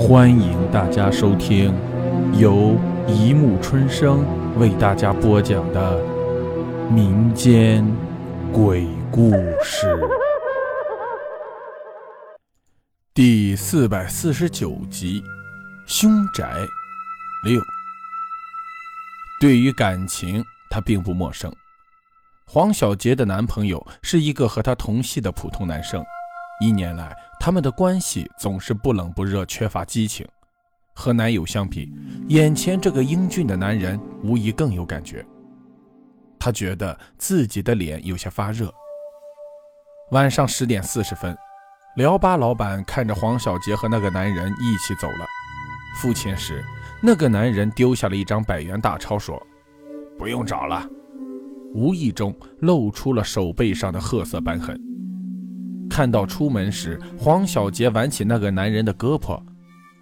欢迎大家收听由一木春生为大家播讲的民间鬼故事第四百四十九集《凶宅六》。对于感情，他并不陌生。黄小杰的男朋友是一个和他同系的普通男生，一年来他们的关系总是不冷不热，缺乏激情。和男友相比，眼前这个英俊的男人无疑更有感觉。他觉得自己的脸有些发热。晚上十点四十分，聊吧老板看着黄小杰和那个男人一起走了，付钱时。那个男人丢下了一张百元大钞，说：“不用找了。”无意中露出了手背上的褐色斑痕。看到出门时黄小杰挽起那个男人的胳膊，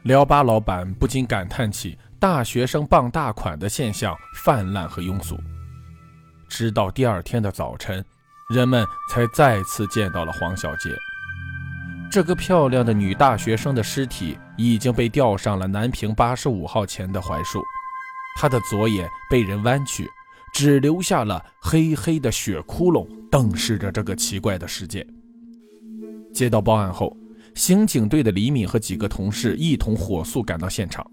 聊吧老板不禁感叹起大学生傍大款的现象泛滥和庸俗。直到第二天的早晨，人们才再次见到了黄小杰。这个漂亮的女大学生的尸体已经被吊上了南平八十五号前的槐树，她的左眼被人弯曲，只留下了黑黑的血窟窿，瞪视着这个奇怪的世界。接到报案后，刑警队的李敏和几个同事一同火速赶到现场。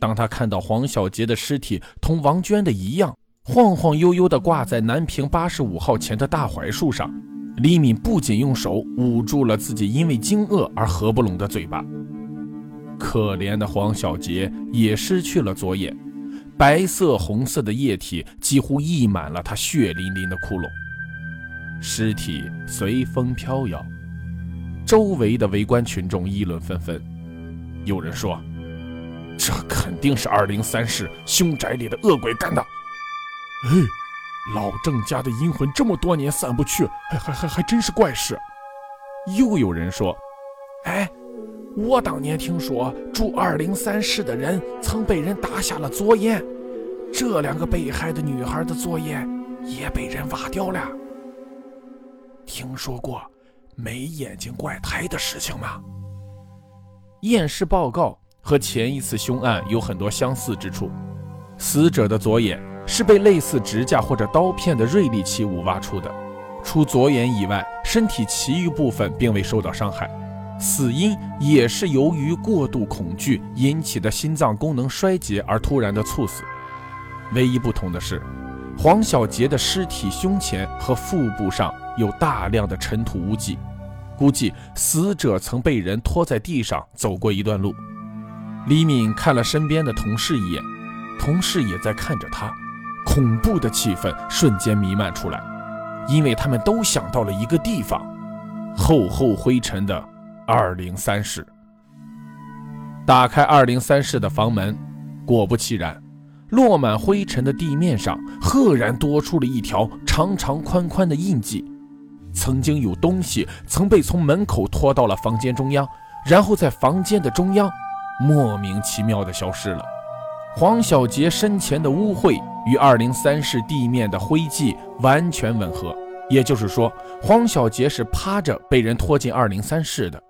当他看到黄小杰的尸体同王娟的一样，晃晃悠悠地挂在南平八十五号前的大槐树上。李敏不仅用手捂住了自己因为惊愕而合不拢的嘴巴，可怜的黄小杰也失去了左眼，白色红色的液体几乎溢满了他血淋淋的窟窿。尸体随风飘摇，周围的围观群众议论纷纷。有人说：“这肯定是二零三室凶宅里的恶鬼干的。”哎。老郑家的阴魂这么多年散不去，还还还还真是怪事。又有人说：“哎，我当年听说住二零三室的人曾被人打下了左眼，这两个被害的女孩的左眼也被人挖掉了。听说过没眼睛怪胎的事情吗？”验尸报告和前一次凶案有很多相似之处，死者的左眼。是被类似指甲或者刀片的锐利器物挖出的，除左眼以外，身体其余部分并未受到伤害。死因也是由于过度恐惧引起的心脏功能衰竭而突然的猝死。唯一不同的是，黄小杰的尸体胸前和腹部上有大量的尘土污迹，估计死者曾被人拖在地上走过一段路。李敏看了身边的同事一眼，同事也在看着他。恐怖的气氛瞬间弥漫出来，因为他们都想到了一个地方——厚厚灰尘的二零三室。打开二零三室的房门，果不其然，落满灰尘的地面上赫然多出了一条长长宽宽的印记。曾经有东西曾被从门口拖到了房间中央，然后在房间的中央莫名其妙地消失了。黄小杰身前的污秽。与二零三室地面的灰迹完全吻合，也就是说，黄小杰是趴着被人拖进二零三室的。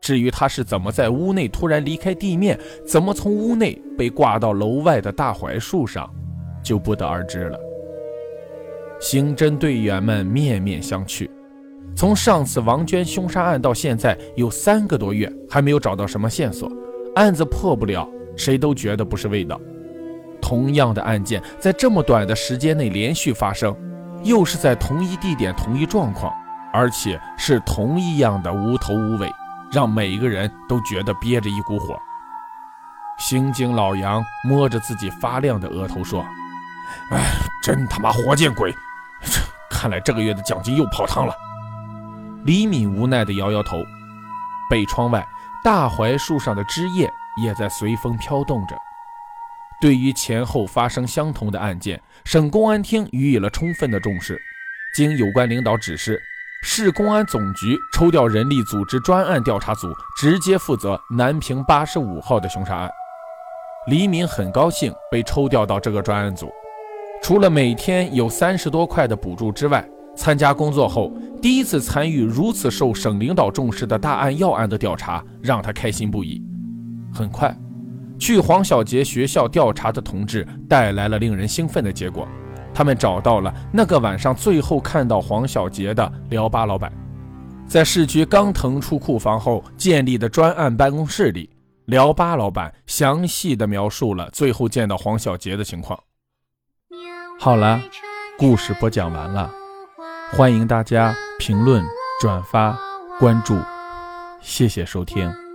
至于他是怎么在屋内突然离开地面，怎么从屋内被挂到楼外的大槐树上，就不得而知了。刑侦队员们面面相觑，从上次王娟凶杀案到现在有三个多月，还没有找到什么线索，案子破不了，谁都觉得不是味道。同样的案件在这么短的时间内连续发生，又是在同一地点、同一状况，而且是同一样的无头无尾，让每一个人都觉得憋着一股火。刑警老杨摸着自己发亮的额头说：“哎，真他妈活见鬼！看来这个月的奖金又泡汤了。”李敏无奈地摇摇头。北窗外，大槐树上的枝叶也在随风飘动着。对于前后发生相同的案件，省公安厅予以了充分的重视。经有关领导指示，市公安总局抽调人力组织专案调查组，直接负责南平八十五号的凶杀案。黎明很高兴被抽调到这个专案组，除了每天有三十多块的补助之外，参加工作后第一次参与如此受省领导重视的大案要案的调查，让他开心不已。很快，去黄小杰学校调查的同志带来了令人兴奋的结果，他们找到了那个晚上最后看到黄小杰的聊吧老板。在市局刚腾出库房后建立的专案办公室里，聊吧老板详细的描述了最后见到黄小杰的情况。好了，故事播讲完了，欢迎大家评论、转发、关注，谢谢收听。